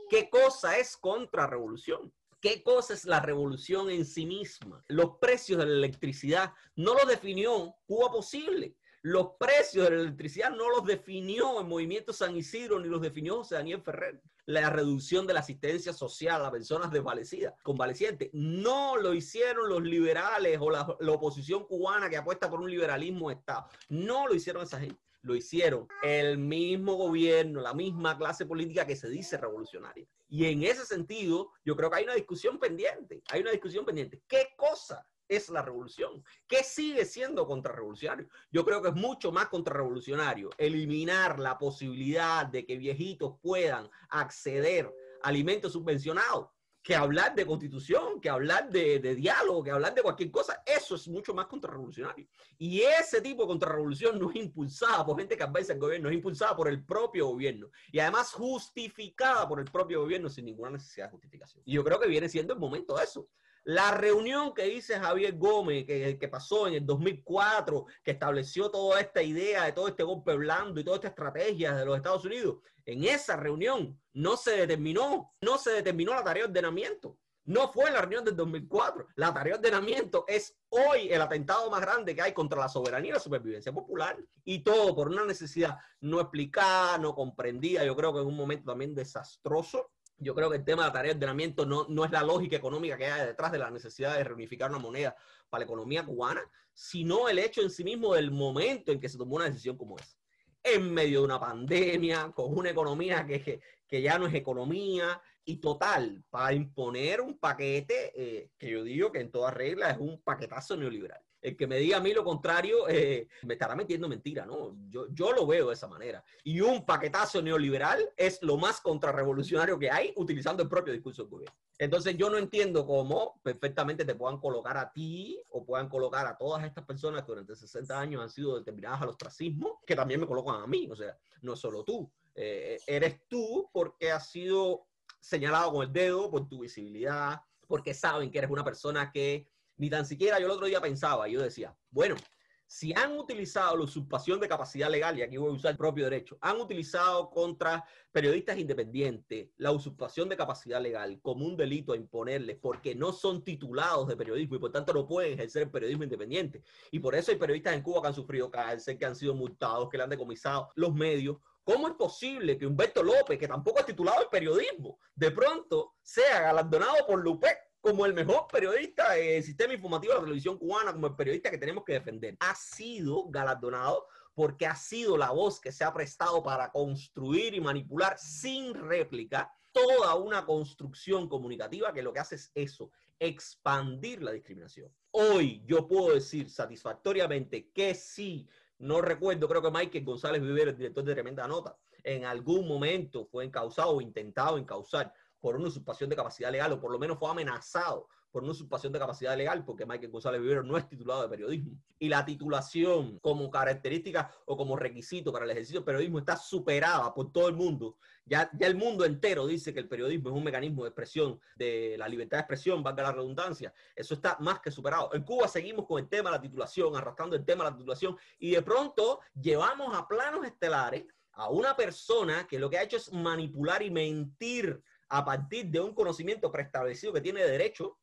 ¿Qué cosa es contrarrevolución? ¿Qué cosa es la revolución en sí misma? Los precios de la electricidad no lo definió Cuba Posible. Los precios de la electricidad no los definió el movimiento San Isidro ni los definió José Daniel Ferrer. La reducción de la asistencia social a personas desvalecidas, convalecientes, no lo hicieron los liberales o la, la oposición cubana que apuesta por un liberalismo de Estado. No lo hicieron esa gente lo hicieron el mismo gobierno, la misma clase política que se dice revolucionaria. Y en ese sentido, yo creo que hay una discusión pendiente, hay una discusión pendiente. ¿Qué cosa es la revolución. ¿Qué sigue siendo contrarrevolucionario? Yo creo que es mucho más contrarrevolucionario eliminar la posibilidad de que viejitos puedan acceder a alimentos subvencionados que hablar de constitución, que hablar de, diálogo, que hablar de cualquier cosa, eso es mucho más contrarrevolucionario. Y ese tipo de contrarrevolución no es impulsada por gente que avanza el gobierno, es impulsada por el propio gobierno y además justificada por el propio gobierno sin ninguna necesidad de justificación. Y yo creo que viene siendo el momento de eso. La reunión que dice Javier Gómez, que, pasó en el 2004, que estableció toda esta idea de todo este golpe blando y toda esta estrategia de los Estados Unidos, en esa reunión no se determinó, no se determinó la tarea de ordenamiento. No fue la reunión del 2004. La tarea de ordenamiento es hoy el atentado más grande que hay contra la soberanía y la supervivencia popular. Y todo por una necesidad no explicada, no comprendida. Yo creo que en un momento también desastroso yo creo que el tema de la tarea de ordenamiento no, no es la lógica económica que hay detrás de la necesidad de reunificar una moneda para la economía cubana, sino el hecho en sí mismo del momento en que se tomó una decisión como esa. En medio de una pandemia, con una economía que, que, ya no es economía, y total, para imponer un paquete eh, que yo digo que en toda regla es un paquetazo neoliberal el que me diga a mí lo contrario eh, me estará metiendo mentira, ¿no? Yo, yo lo veo de esa manera. Y un paquetazo neoliberal es lo más contrarrevolucionario que hay utilizando el propio discurso del gobierno. Entonces yo no entiendo cómo perfectamente te puedan colocar a ti o puedan colocar a todas estas personas que durante 60 años han sido determinadas al ostracismo, que también me colocan a mí, o sea, no solo tú. Eh, eres tú porque has sido señalado con el dedo por tu visibilidad, porque saben que eres una persona que ni tan siquiera yo el otro día pensaba, yo decía, bueno, si han utilizado la usurpación de capacidad legal, y aquí voy a usar el propio derecho, han utilizado contra periodistas independientes la usurpación de capacidad legal como un delito a imponerles porque no son titulados de periodismo y por tanto no pueden ejercer el periodismo independiente. Y por eso hay periodistas en Cuba que han sufrido cárcel, que han sido multados, que le han decomisado los medios. ¿Cómo es posible que Humberto López, que tampoco es titulado en periodismo, de pronto sea galardonado por Lupe como el mejor periodista del sistema informativo de la televisión cubana, como el periodista que tenemos que defender. Ha sido galardonado porque ha sido la voz que se ha prestado para construir y manipular sin réplica toda una construcción comunicativa que lo que hace es eso, expandir la discriminación. Hoy yo puedo decir satisfactoriamente que sí, no recuerdo, creo que Michael González Vivero, el director de Tremenda Nota, en algún momento fue encausado o intentado encausar por una usurpación de capacidad legal, o por lo menos fue amenazado por una usurpación de capacidad legal, porque Michael González Vivero no es titulado de periodismo. Y la titulación como característica o como requisito para el ejercicio del periodismo está superada por todo el mundo. Ya, ya el mundo entero dice que el periodismo es un mecanismo de expresión, de la libertad de expresión, valga la redundancia. Eso está más que superado. En Cuba seguimos con el tema de la titulación, arrastrando el tema de la titulación, y de pronto llevamos a planos estelares a una persona que lo que ha hecho es manipular y mentir a partir de un conocimiento preestablecido que tiene derecho,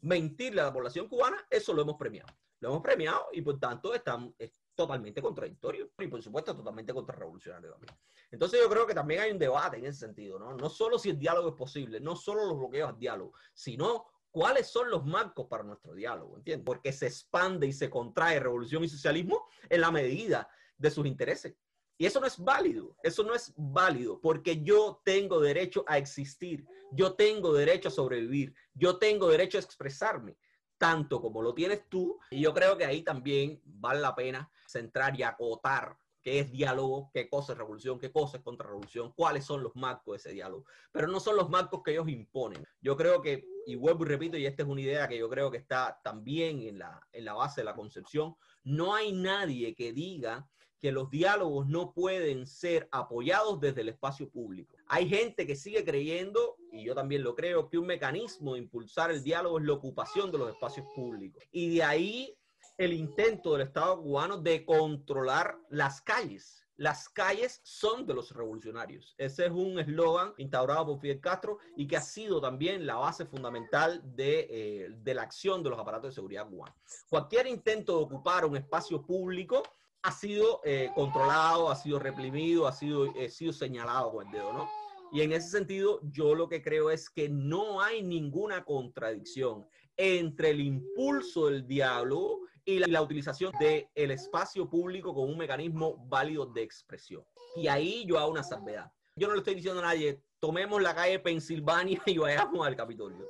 mentirle a la población cubana, eso lo hemos premiado. Lo hemos premiado y por tanto está, es totalmente contradictorio y por supuesto totalmente contrarrevolucionario también. Entonces yo creo que también hay un debate en ese sentido, ¿no? No solo si el diálogo es posible, no solo los bloqueos al diálogo, sino cuáles son los marcos para nuestro diálogo, ¿entiendes? Porque se expande y se contrae revolución y socialismo en la medida de sus intereses. Y eso no es válido, eso no es válido, porque yo tengo derecho a existir, yo tengo derecho a sobrevivir, yo tengo derecho a expresarme, tanto como lo tienes tú. Y yo creo que ahí también vale la pena centrar y acotar qué es diálogo, qué cosa es revolución, qué cosa es contrarrevolución, cuáles son los marcos de ese diálogo. Pero no son los marcos que ellos imponen. Yo creo que, y vuelvo y repito, y esta es una idea que yo creo que está también en la, en la base de la concepción, no hay nadie que diga que los diálogos no pueden ser apoyados desde el espacio público. Hay gente que sigue creyendo, y yo también lo creo, que un mecanismo de impulsar el diálogo es la ocupación de los espacios públicos. Y de ahí el intento del Estado cubano de controlar las calles. Las calles son de los revolucionarios. Ese es un eslogan instaurado por Fidel Castro y que ha sido también la base fundamental de, eh, la acción de los aparatos de seguridad cubanos. Cualquier intento de ocupar un espacio público ha sido eh, controlado, ha sido reprimido, ha sido, eh, sido señalado con el dedo, ¿no? Y en ese sentido, yo lo que creo es que no hay ninguna contradicción entre el impulso del diálogo y la, utilización del espacio público como un mecanismo válido de expresión. Y ahí yo hago una salvedad. Yo no le estoy diciendo a nadie, tomemos la calle Pensilvania y vayamos al Capitolio.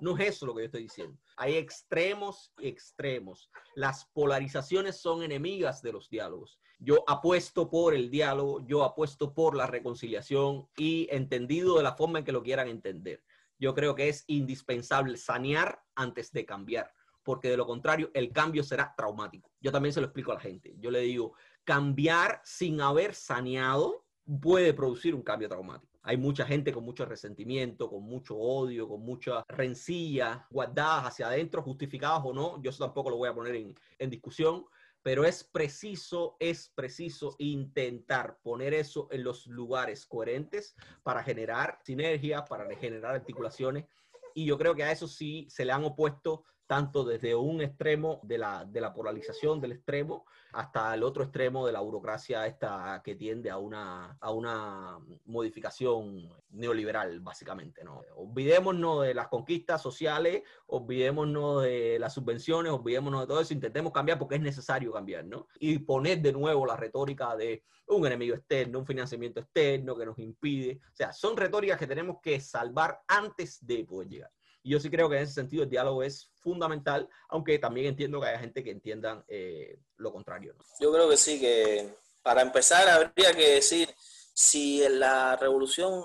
No es eso lo que yo estoy diciendo. Hay extremos y extremos. Las polarizaciones son enemigas de los diálogos. Yo apuesto por el diálogo, yo apuesto por la reconciliación y entendido de la forma en que lo quieran entender. Yo creo que es indispensable sanear antes de cambiar, porque de lo contrario el cambio será traumático. Yo también se lo explico a la gente. Yo le digo, cambiar sin haber saneado puede producir un cambio traumático. Hay mucha gente con mucho resentimiento, con mucho odio, con mucha rencilla guardadas hacia adentro, justificadas o no. Yo eso tampoco lo voy a poner en, en discusión, pero es preciso, es preciso intentar poner eso en los lugares coherentes para generar sinergia, para generar articulaciones. Y yo creo que a eso sí se le han opuesto tanto desde un extremo de la, de la polarización del extremo hasta el otro extremo de la burocracia esta que tiende a una, a una modificación neoliberal, básicamente. ¿no? Olvidémonos de las conquistas sociales, olvidémonos de las subvenciones, olvidémonos de todo eso, intentemos cambiar porque es necesario cambiar, ¿no? Y poner de nuevo la retórica de un enemigo externo, un financiamiento externo que nos impide. O sea, son retóricas que tenemos que salvar antes de poder llegar. Y yo sí creo que en ese sentido el diálogo es fundamental, aunque también entiendo que haya gente que entienda eh, lo contrario. Yo creo que sí, que para empezar habría que decir, si la revolución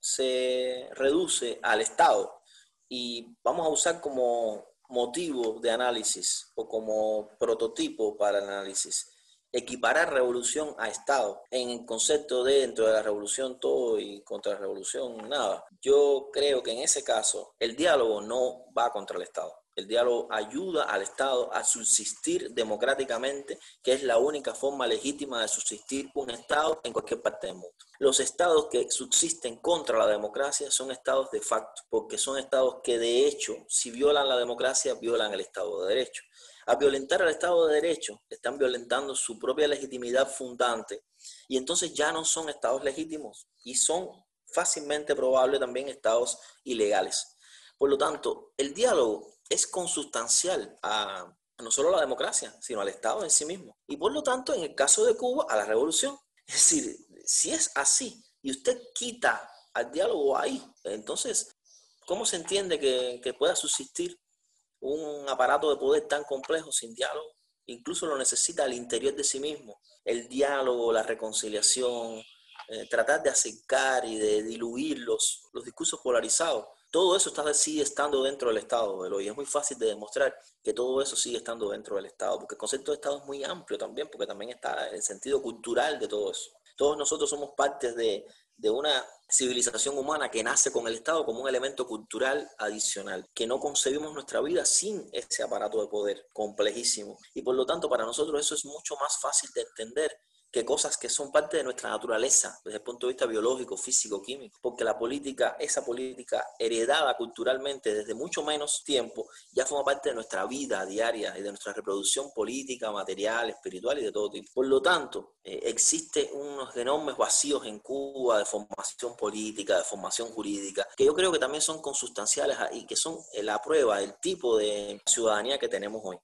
se reduce al Estado y vamos a usar como motivo de análisis o como prototipo para el análisis equiparar revolución a Estado en el concepto de dentro de la revolución todo y contra la revolución nada. Yo creo que en ese caso el diálogo no va contra el Estado. El diálogo ayuda al Estado a subsistir democráticamente, que es la única forma legítima de subsistir un Estado en cualquier parte del mundo. Los estados que subsisten contra la democracia son estados de facto, porque son estados que de hecho, si violan la democracia, violan el Estado de Derecho. A violentar el Estado de Derecho, están violentando su propia legitimidad fundante y entonces ya no son estados legítimos y son fácilmente probables también estados ilegales. Por lo tanto, el diálogo es consustancial a no solo a la democracia, sino al Estado en sí mismo. Y por lo tanto, en el caso de Cuba, a la revolución. Es decir, si es así y usted quita al diálogo ahí, entonces, ¿cómo se entiende que, pueda subsistir un aparato de poder tan complejo sin diálogo? Incluso lo necesita al interior de sí mismo. El diálogo, la reconciliación, eh, tratar de acercar y de diluir los, los discursos polarizados todo eso está, sigue estando dentro del Estado, y es muy fácil de demostrar que todo eso sigue estando dentro del Estado, porque el concepto de Estado es muy amplio también, porque también está el sentido cultural de todo eso. Todos nosotros somos partes de, de una civilización humana que nace con el Estado como un elemento cultural adicional, que no concebimos nuestra vida sin ese aparato de poder complejísimo. Y por lo tanto, para nosotros eso es mucho más fácil de entender que cosas que son parte de nuestra naturaleza desde el punto de vista biológico, físico, químico, porque la política, esa política heredada culturalmente desde mucho menos tiempo, ya forma parte de nuestra vida diaria y de nuestra reproducción política, material, espiritual y de todo tipo. Por lo tanto, eh, existe unos enormes vacíos en Cuba de formación política, de formación jurídica, que yo creo que también son consustanciales y que son eh, la prueba del tipo de ciudadanía que tenemos hoy.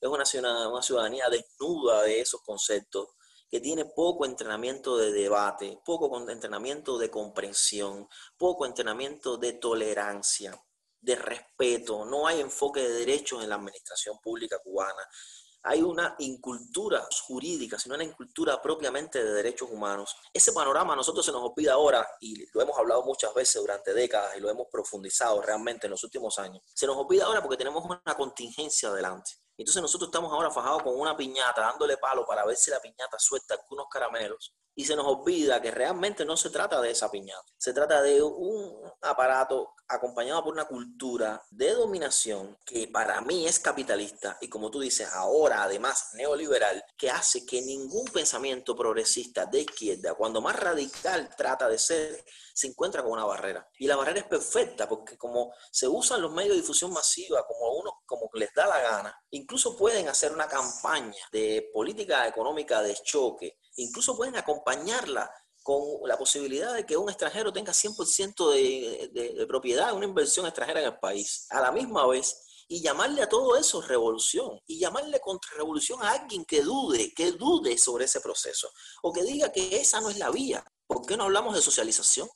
Es una ciudadanía, una ciudadanía desnuda de esos conceptos, que tiene poco entrenamiento de debate, poco entrenamiento de comprensión, poco entrenamiento de tolerancia, de respeto. No hay enfoque de derechos en la administración pública cubana. Hay una incultura jurídica, sino una incultura propiamente de derechos humanos. Ese panorama nosotros se nos olvida ahora, y lo hemos hablado muchas veces durante décadas y lo hemos profundizado realmente en los últimos años. Se nos olvida ahora porque tenemos una contingencia adelante. Entonces nosotros estamos ahora fajados con una piñata, dándole palo para ver si la piñata suelta algunos caramelos. Y se nos olvida que realmente no se trata de esa piñata. Se trata de un aparato acompañado por una cultura de dominación que para mí es capitalista y como tú dices, ahora además neoliberal, que hace que ningún pensamiento progresista de izquierda, cuando más radical trata de ser, se encuentra con una barrera. Y la barrera es perfecta porque como se usan los medios de difusión masiva como uno como les da la gana, incluso pueden hacer una campaña de política económica de choque, incluso pueden acompañarla con la posibilidad de que un extranjero tenga 100% de, de, de propiedad, una inversión extranjera en el país. A la misma vez, y llamarle a todo eso revolución y llamarle contrarrevolución a alguien que dude, que dude sobre ese proceso o que diga que esa no es la vía. ¿Por qué no hablamos de socialización?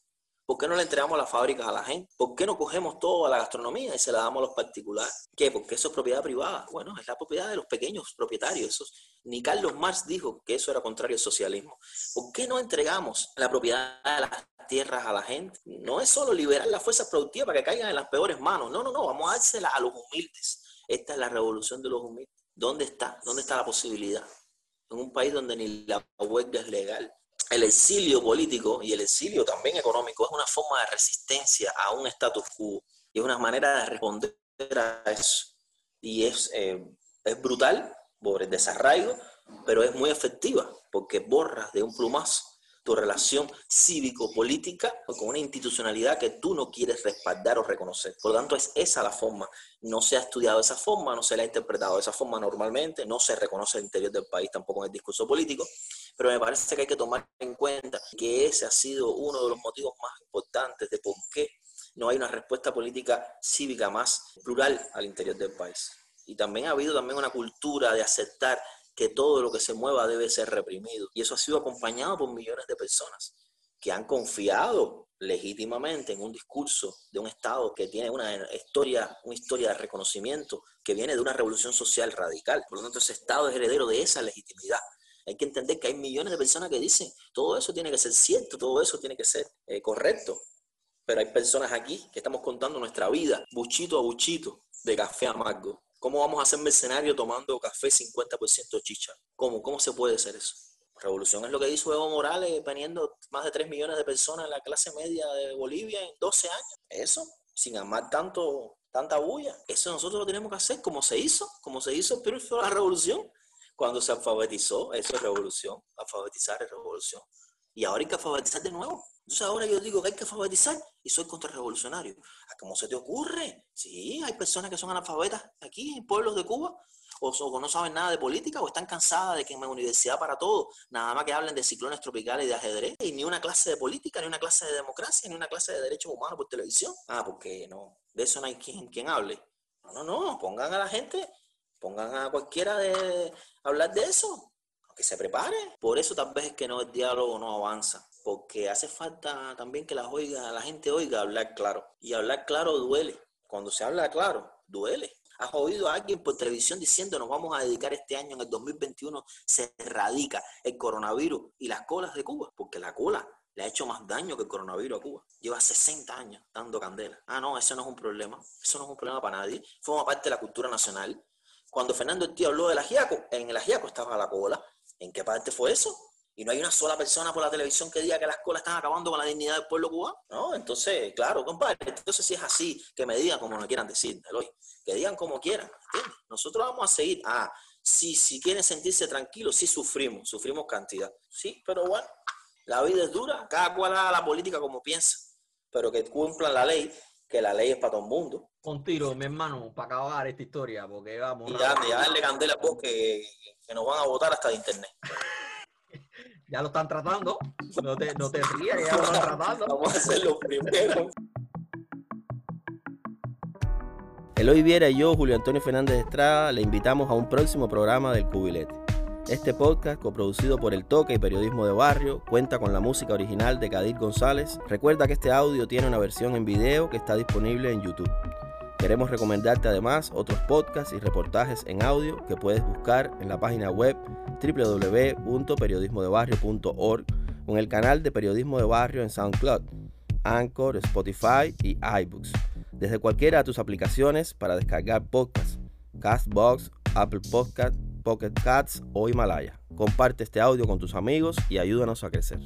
¿Por qué no le entregamos las fábricas a la gente? ¿Por qué no cogemos todo a la gastronomía y se la damos a los particulares? ¿Qué? Porque eso es propiedad privada. Bueno, es la propiedad de los pequeños propietarios. ni Carlos Marx dijo que eso era contrario al socialismo. ¿Por qué no entregamos la propiedad de las tierras a la gente? No es solo liberar las fuerzas productivas para que caigan en las peores manos. No, no, no. Vamos a dársela a los humildes. Esta es la revolución de los humildes. ¿Dónde está? ¿Dónde está la posibilidad? En un país donde ni la huelga es legal, el exilio político y el exilio también económico es una forma de resistencia a un status quo y es una manera de responder a eso. Y es, eh, es brutal por el desarraigo, pero es muy efectiva porque borras de un plumazo tu relación cívico-política con una institucionalidad que tú no quieres respaldar o reconocer. Por lo tanto, es esa la forma. No se ha estudiado esa forma, no se la ha interpretado esa forma normalmente, no se reconoce el interior del país tampoco en el discurso político, pero me parece que hay que tomar en cuenta que ese ha sido uno de los motivos más importantes de por qué no hay una respuesta política cívica más plural al interior del país. Y también ha habido también una cultura de aceptar que todo lo que se mueva debe ser reprimido. Y eso ha sido acompañado por millones de personas que han confiado legítimamente en un discurso de un Estado que tiene una historia, una historia de reconocimiento que viene de una revolución social radical. Por lo tanto, ese Estado es heredero de esa legitimidad. Hay que entender que hay millones de personas que dicen, todo eso tiene que ser cierto, todo eso tiene que ser eh, correcto. Pero hay personas aquí que estamos contando nuestra vida, buchito a buchito, de café amargo. ¿Cómo vamos a hacer mercenario tomando café 50% chicha? ¿Cómo? ¿Cómo se puede hacer eso? Revolución es lo que hizo Evo Morales poniendo más de 3 millones de personas en la clase media de Bolivia en 12 años. Eso, sin amar tanto tanta bulla. Eso nosotros lo tenemos que hacer como se hizo, como se hizo pero fue la revolución. Cuando se alfabetizó, eso es revolución. Alfabetizar es revolución. Y ahora hay que alfabetizar de nuevo. Entonces ahora yo digo que hay que alfabetizar y soy contrarrevolucionario. ¿Cómo se te ocurre? Sí, hay personas que son analfabetas aquí en pueblos de Cuba o, no saben nada de política o están cansadas de que en la universidad para todo, nada más que hablen de ciclones tropicales y de ajedrez y ni una clase de política, ni una clase de democracia, ni una clase de derechos humanos por televisión. Ah, porque no, de eso no hay quien, quien hable. No, no, no, pongan a la gente, pongan a cualquiera de hablar de eso, que se prepare. Por eso tal vez es que no el diálogo no avanza, porque hace falta también que la, oiga, la gente oiga hablar claro. Y hablar claro duele. Cuando se habla claro, duele. ¿Has oído a alguien por televisión diciendo nos vamos a dedicar este año, en el 2021, se erradica el coronavirus y las colas de Cuba? Porque la cola le ha hecho más daño que el coronavirus a Cuba. Lleva 60 años dando candela. Ah, no, eso no es un problema. Eso no es un problema para nadie. Forma parte de la cultura nacional. Cuando Fernando el tío habló del ajiaco, en el ajiaco estaba la cola. ¿En qué parte fue eso? y no hay una sola persona por la televisión que diga que las colas están acabando con la dignidad del pueblo cubano. No, entonces, claro, compadre, entonces si es así, que me digan como no quieran decir, Eloy, que digan como quieran, ¿entiendes? Nosotros vamos a seguir, ah, si, si quieren sentirse tranquilos, sí sufrimos, sufrimos cantidad, sí, pero bueno, la vida es dura, cada cual haga la política como piensa, pero que cumplan la ley, que la ley es para todo el mundo. Con tiro, mi hermano, para acabar esta historia, porque vamos... Y ya, ya darle candela a vos que, que nos van a votar hasta de internet. ya lo están tratando. No te, no te rías, ya lo están tratando. Vamos a hacerlo primero. Eloy Viera y yo, Julio Antonio Fernández Estrada, le invitamos a un próximo programa del Cubilete. Este podcast, coproducido por El Toque y Periodismo de Barrio, cuenta con la música original de Kadir González. Recuerda que este audio tiene una versión en video que está disponible en YouTube. Queremos recomendarte además otros podcasts y reportajes en audio que puedes buscar en la página web www.periodismodebarrio.org o en el canal de Periodismo de Barrio en SoundCloud, Anchor, Spotify y iBooks. Desde cualquiera de tus aplicaciones para descargar podcasts, Castbox, Apple Podcast, Pocket Cats o Himalaya. Comparte este audio con tus amigos y ayúdanos a crecer.